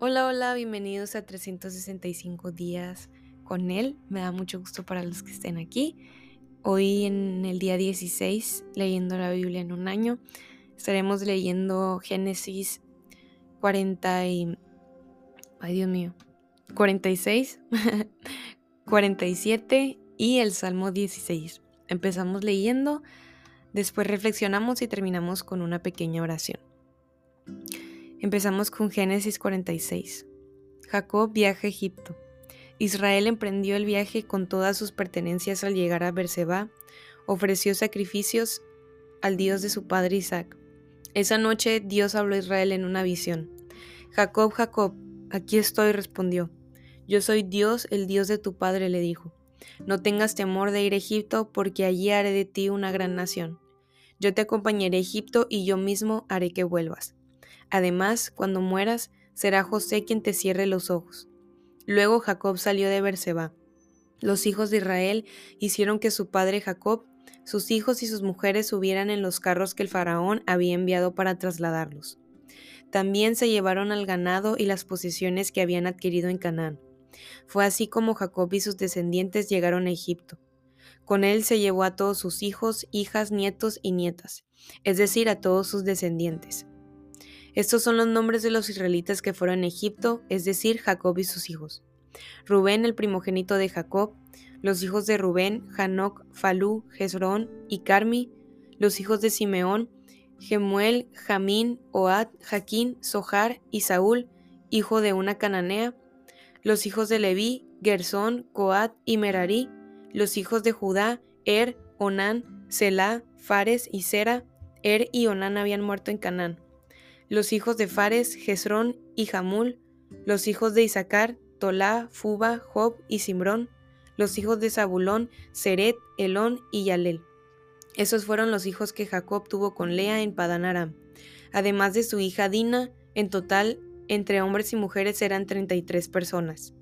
Hola, hola, bienvenidos a 365 días con él. Me da mucho gusto para los que estén aquí. Hoy en el día 16, leyendo la Biblia en un año, estaremos leyendo Génesis 40 y... Ay, Dios mío. 46, 47 y el Salmo 16. Empezamos leyendo, después reflexionamos y terminamos con una pequeña oración. Empezamos con Génesis 46. Jacob viaja a Egipto. Israel emprendió el viaje con todas sus pertenencias al llegar a Berseba, ofreció sacrificios al Dios de su padre Isaac. Esa noche Dios habló a Israel en una visión. Jacob, Jacob, aquí estoy, respondió. Yo soy Dios, el Dios de tu padre, le dijo. No tengas temor de ir a Egipto, porque allí haré de ti una gran nación. Yo te acompañaré a Egipto y yo mismo haré que vuelvas. Además, cuando mueras, será José quien te cierre los ojos. Luego Jacob salió de Berseba. Los hijos de Israel hicieron que su padre Jacob, sus hijos y sus mujeres subieran en los carros que el faraón había enviado para trasladarlos. También se llevaron al ganado y las posesiones que habían adquirido en Canaán. Fue así como Jacob y sus descendientes llegaron a Egipto. Con él se llevó a todos sus hijos, hijas, nietos y nietas, es decir, a todos sus descendientes. Estos son los nombres de los israelitas que fueron a Egipto, es decir, Jacob y sus hijos. Rubén, el primogénito de Jacob, los hijos de Rubén, Hanoc, Falú, Jezrón y Carmi, los hijos de Simeón, Gemuel, Jamín, Oad, Jaquín, Sohar y Saúl, hijo de una cananea, los hijos de Leví, Gersón, Coat y Merari, los hijos de Judá, Er, Onán, Selah, Fares y Sera, Er y Onán habían muerto en Canaán los hijos de Fares, Jezrón y Jamul, los hijos de Isaacar, Tolá, Fuba, Job y Simbrón, los hijos de Zabulón, Seret, Elón y Yalel. Esos fueron los hijos que Jacob tuvo con Lea en Padan Aram. Además de su hija Dina, en total, entre hombres y mujeres eran 33 personas.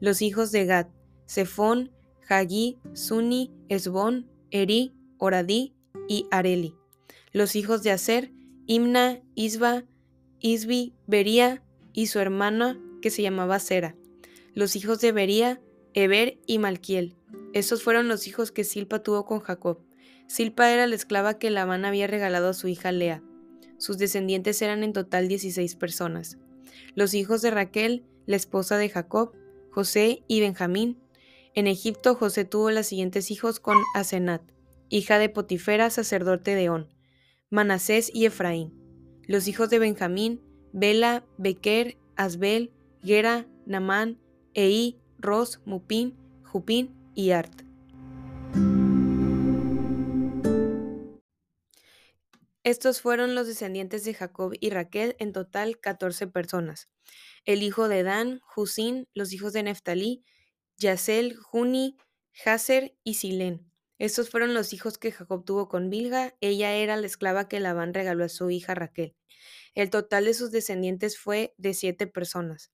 Los hijos de Gad, Sefón, Hagí, Suni, Esbón, Eri, Oradí y Areli. Los hijos de Aser, Imna, Isba, Isbi, Bería y su hermana que se llamaba Sera. Los hijos de Bería, Eber y Malquiel. Estos fueron los hijos que Silpa tuvo con Jacob. Silpa era la esclava que Labán había regalado a su hija Lea. Sus descendientes eran en total 16 personas. Los hijos de Raquel, la esposa de Jacob, José y Benjamín. En Egipto José tuvo los siguientes hijos con Asenat, hija de Potifera, sacerdote de On. Manasés y Efraín. Los hijos de Benjamín, Bela, Bequer, Asbel, Gera, Namán, Ei, Ros, Mupín, Jupín y Art. Estos fueron los descendientes de Jacob y Raquel, en total 14 personas. El hijo de Dan, Husín, los hijos de Neftalí, Yasel, Juni, Haser y Silén. Estos fueron los hijos que Jacob tuvo con Bilga, ella era la esclava que Labán regaló a su hija Raquel. El total de sus descendientes fue de siete personas.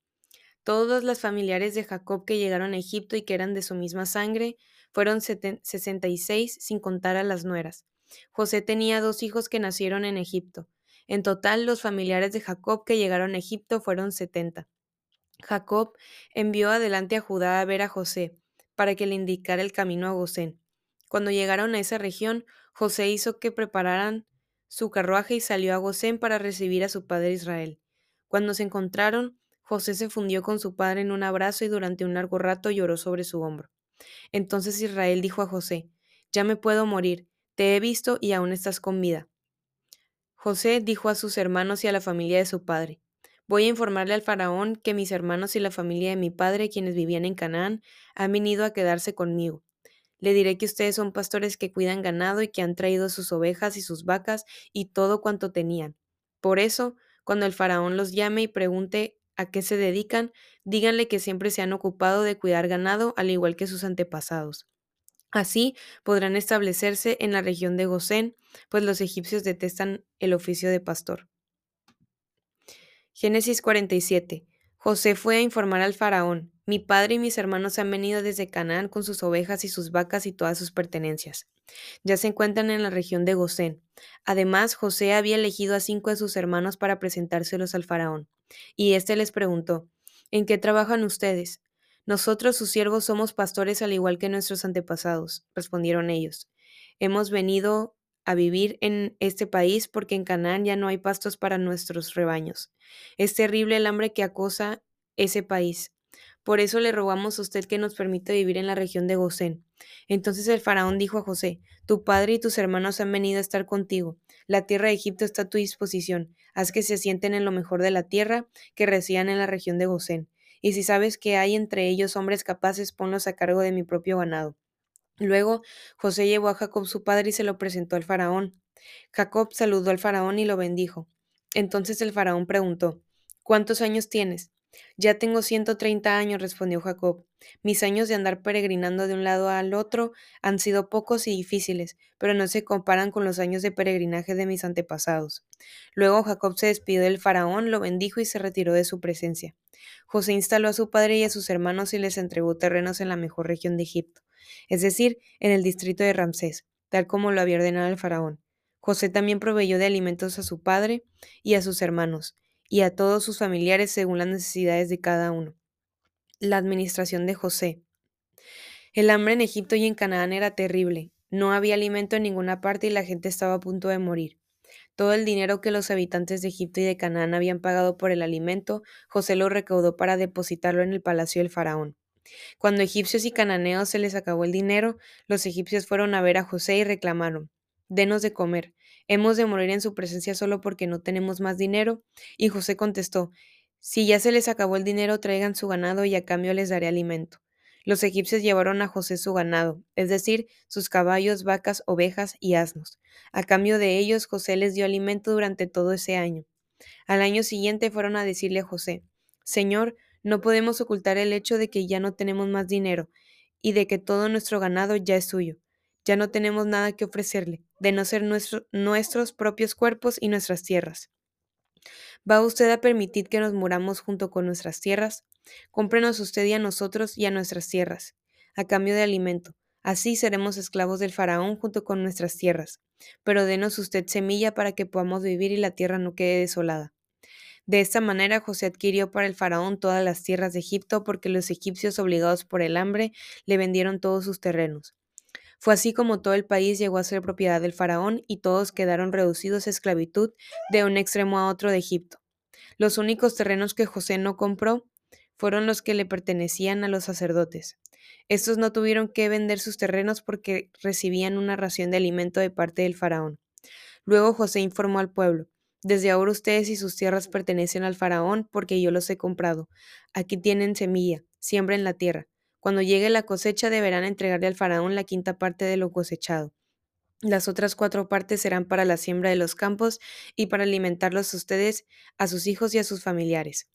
Todas las familiares de Jacob que llegaron a Egipto y que eran de su misma sangre fueron sesenta y seis, sin contar a las nueras. José tenía dos hijos que nacieron en Egipto. En total, los familiares de Jacob que llegaron a Egipto fueron setenta. Jacob envió adelante a Judá a ver a José, para que le indicara el camino a Gosén. Cuando llegaron a esa región, José hizo que prepararan su carruaje y salió a Gosén para recibir a su padre Israel. Cuando se encontraron, José se fundió con su padre en un abrazo y durante un largo rato lloró sobre su hombro. Entonces Israel dijo a José, Ya me puedo morir, te he visto y aún estás con vida. José dijo a sus hermanos y a la familia de su padre, Voy a informarle al faraón que mis hermanos y la familia de mi padre, quienes vivían en Canaán, han venido a quedarse conmigo. Le diré que ustedes son pastores que cuidan ganado y que han traído sus ovejas y sus vacas y todo cuanto tenían. Por eso, cuando el faraón los llame y pregunte a qué se dedican, díganle que siempre se han ocupado de cuidar ganado al igual que sus antepasados. Así podrán establecerse en la región de Gosén, pues los egipcios detestan el oficio de pastor. Génesis 47. José fue a informar al faraón. Mi padre y mis hermanos han venido desde Canaán con sus ovejas y sus vacas y todas sus pertenencias. Ya se encuentran en la región de Gosén. Además, José había elegido a cinco de sus hermanos para presentárselos al faraón. Y éste les preguntó, ¿En qué trabajan ustedes? Nosotros, sus siervos, somos pastores al igual que nuestros antepasados, respondieron ellos. Hemos venido a vivir en este país porque en Canaán ya no hay pastos para nuestros rebaños. Es terrible el hambre que acosa ese país. Por eso le rogamos a usted que nos permita vivir en la región de Gosén. Entonces el faraón dijo a José, Tu padre y tus hermanos han venido a estar contigo. La tierra de Egipto está a tu disposición. Haz que se sienten en lo mejor de la tierra, que residan en la región de Gosén. Y si sabes que hay entre ellos hombres capaces, ponlos a cargo de mi propio ganado. Luego José llevó a Jacob su padre y se lo presentó al faraón. Jacob saludó al faraón y lo bendijo. Entonces el faraón preguntó, ¿Cuántos años tienes? Ya tengo ciento treinta años, respondió Jacob. Mis años de andar peregrinando de un lado al otro han sido pocos y difíciles, pero no se comparan con los años de peregrinaje de mis antepasados. Luego Jacob se despidió del faraón, lo bendijo y se retiró de su presencia. José instaló a su padre y a sus hermanos y les entregó terrenos en la mejor región de Egipto, es decir, en el distrito de Ramsés, tal como lo había ordenado el faraón. José también proveyó de alimentos a su padre y a sus hermanos, y a todos sus familiares según las necesidades de cada uno. La administración de José. El hambre en Egipto y en Canaán era terrible. No había alimento en ninguna parte y la gente estaba a punto de morir. Todo el dinero que los habitantes de Egipto y de Canaán habían pagado por el alimento, José lo recaudó para depositarlo en el palacio del faraón. Cuando egipcios y cananeos se les acabó el dinero, los egipcios fueron a ver a José y reclamaron Denos de comer. ¿Hemos de morir en su presencia solo porque no tenemos más dinero? Y José contestó, Si ya se les acabó el dinero, traigan su ganado y a cambio les daré alimento. Los egipcios llevaron a José su ganado, es decir, sus caballos, vacas, ovejas y asnos. A cambio de ellos, José les dio alimento durante todo ese año. Al año siguiente fueron a decirle a José, Señor, no podemos ocultar el hecho de que ya no tenemos más dinero y de que todo nuestro ganado ya es suyo. Ya no tenemos nada que ofrecerle de no ser nuestros propios cuerpos y nuestras tierras. ¿Va usted a permitir que nos muramos junto con nuestras tierras? Cómprenos usted y a nosotros y a nuestras tierras, a cambio de alimento. Así seremos esclavos del faraón junto con nuestras tierras. Pero denos usted semilla para que podamos vivir y la tierra no quede desolada. De esta manera José adquirió para el faraón todas las tierras de Egipto porque los egipcios obligados por el hambre le vendieron todos sus terrenos. Fue así como todo el país llegó a ser propiedad del faraón y todos quedaron reducidos a esclavitud de un extremo a otro de Egipto. Los únicos terrenos que José no compró fueron los que le pertenecían a los sacerdotes. Estos no tuvieron que vender sus terrenos porque recibían una ración de alimento de parte del faraón. Luego José informó al pueblo, desde ahora ustedes y sus tierras pertenecen al faraón porque yo los he comprado. Aquí tienen semilla, siembra en la tierra. Cuando llegue la cosecha deberán entregarle al faraón la quinta parte de lo cosechado. Las otras cuatro partes serán para la siembra de los campos y para alimentarlos a ustedes, a sus hijos y a sus familiares.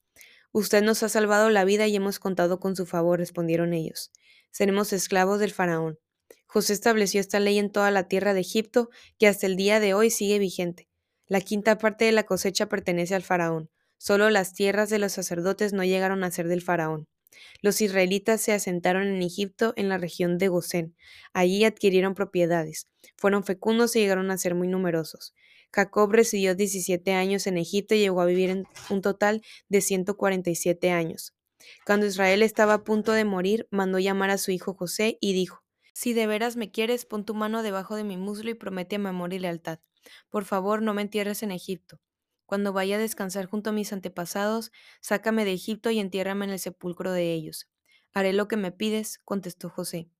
Usted nos ha salvado la vida y hemos contado con su favor, respondieron ellos. Seremos esclavos del faraón. José estableció esta ley en toda la tierra de Egipto, que hasta el día de hoy sigue vigente. La quinta parte de la cosecha pertenece al faraón. Solo las tierras de los sacerdotes no llegaron a ser del faraón. Los israelitas se asentaron en Egipto en la región de Gosén. Allí adquirieron propiedades. Fueron fecundos y llegaron a ser muy numerosos. Jacob residió 17 años en Egipto y llegó a vivir en un total de 147 años. Cuando Israel estaba a punto de morir, mandó llamar a su hijo José y dijo, Si de veras me quieres, pon tu mano debajo de mi muslo y promete mi amor y lealtad. Por favor, no me entierres en Egipto. Cuando vaya a descansar junto a mis antepasados, sácame de Egipto y entiérrame en el sepulcro de ellos. Haré lo que me pides, contestó José.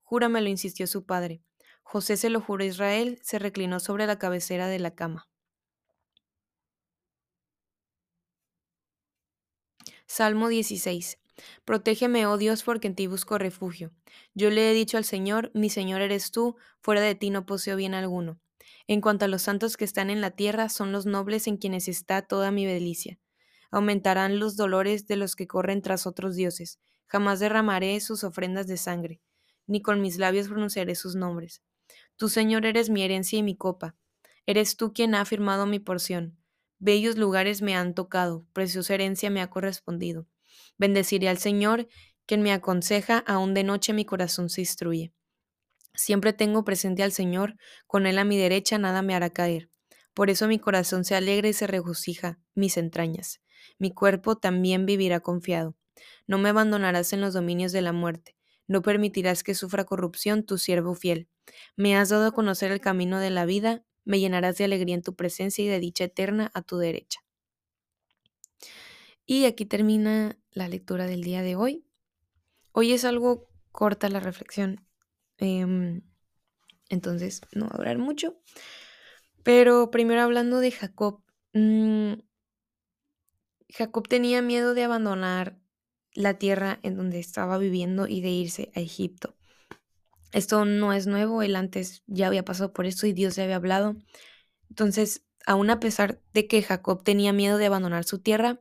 Júramelo, insistió su padre. José se lo juró a Israel, se reclinó sobre la cabecera de la cama. Salmo 16. Protégeme, oh Dios, porque en ti busco refugio. Yo le he dicho al Señor, mi Señor eres tú, fuera de ti no poseo bien alguno. En cuanto a los santos que están en la tierra, son los nobles en quienes está toda mi delicia. Aumentarán los dolores de los que corren tras otros dioses. Jamás derramaré sus ofrendas de sangre, ni con mis labios pronunciaré sus nombres. Tu Señor eres mi herencia y mi copa. Eres tú quien ha afirmado mi porción. Bellos lugares me han tocado, preciosa herencia me ha correspondido. Bendeciré al Señor Quien me aconseja, aún de noche mi corazón se instruye. Siempre tengo presente al Señor, con Él a mi derecha nada me hará caer. Por eso mi corazón se alegra y se regocija, mis entrañas. Mi cuerpo también vivirá confiado. No me abandonarás en los dominios de la muerte. No permitirás que sufra corrupción tu siervo fiel. Me has dado a conocer el camino de la vida, me llenarás de alegría en tu presencia y de dicha eterna a tu derecha. Y aquí termina la lectura del día de hoy. Hoy es algo corta la reflexión, em, entonces no va a durar mucho. Pero primero hablando de Jacob, mm, Jacob tenía miedo de abandonar la tierra en donde estaba viviendo y de irse a Egipto. Esto no es nuevo, él antes ya había pasado por esto y Dios le había hablado. Entonces, aún a pesar de que Jacob tenía miedo de abandonar su tierra,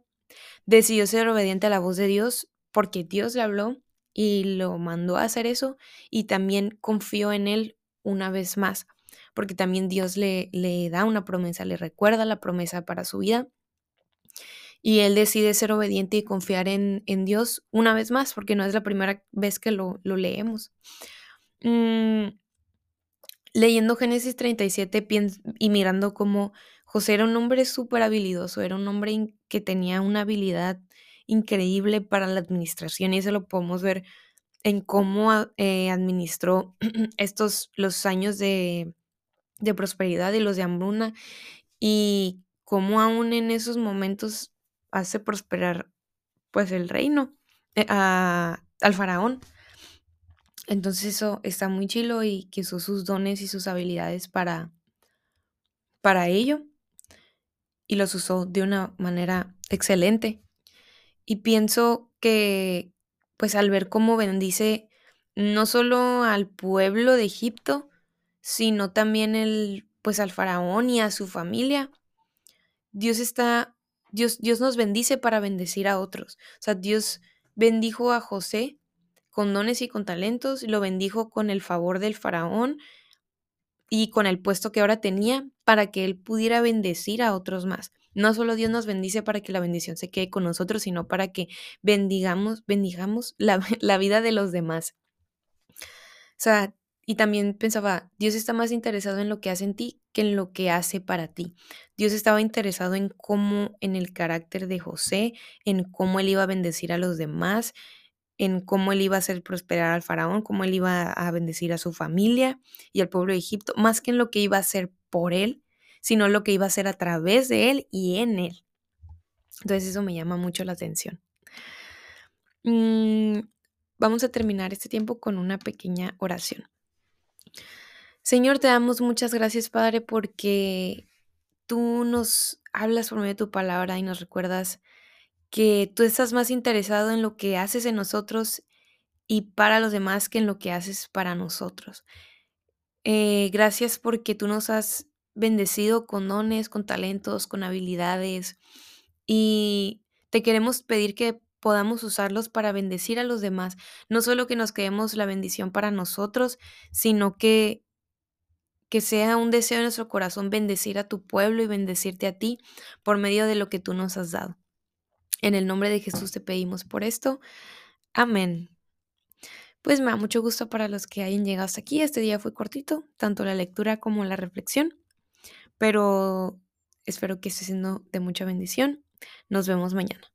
decidió ser obediente a la voz de Dios porque Dios le habló y lo mandó a hacer eso y también confió en él una vez más, porque también Dios le, le da una promesa, le recuerda la promesa para su vida y él decide ser obediente y confiar en, Dios una vez más, porque no es la primera vez que lo, leemos. Mm, leyendo Génesis 37 y mirando cómo José era un hombre súper habilidoso, era un hombre que tenía una habilidad increíble para la administración y eso lo podemos ver en cómo eh, administró estos los años de, de prosperidad y los de hambruna y cómo aún en esos momentos hace prosperar pues el reino eh, al faraón. Entonces eso está muy chilo y que usó sus dones y sus habilidades para, para ello y los usó de una manera excelente. Y pienso que pues al ver cómo bendice no solo al pueblo de Egipto, sino también el pues al faraón y a su familia, Dios está Dios, Dios nos bendice para bendecir a otros. O sea, Dios bendijo a José con dones y con talentos, lo bendijo con el favor del faraón y con el puesto que ahora tenía para que él pudiera bendecir a otros más. No solo Dios nos bendice para que la bendición se quede con nosotros, sino para que bendigamos, bendigamos la, la vida de los demás. O sea, y también pensaba, Dios está más interesado en lo que hace en ti que en lo que hace para ti. Dios estaba interesado en cómo, en el carácter de José, en cómo él iba a bendecir a los demás, en cómo él iba a hacer prosperar al faraón, cómo él iba a bendecir a su familia y al pueblo de Egipto, más que en lo que iba a hacer por él, sino lo que iba a hacer a través de él y en él. Entonces eso me llama mucho la atención. Mm, vamos a terminar este tiempo con una pequeña oración. Señor, te damos muchas gracias, Padre, porque tú nos hablas por medio de tu palabra y nos recuerdas que tú estás más interesado en lo que haces en nosotros y para los demás que en lo que haces para nosotros. Eh, gracias porque tú nos has bendecido con dones, con talentos, con habilidades y te queremos pedir que podamos usarlos para bendecir a los demás. No solo que nos quedemos la bendición para nosotros, sino que, que sea un deseo de nuestro corazón bendecir a tu pueblo y bendecirte a ti por medio de lo que tú nos has dado. En el nombre de Jesús te pedimos por esto. Amén. Pues me da mucho gusto para los que hayan llegado hasta aquí. Este día fue cortito, tanto la lectura como la reflexión, pero espero que esté siendo de mucha bendición. Nos vemos mañana.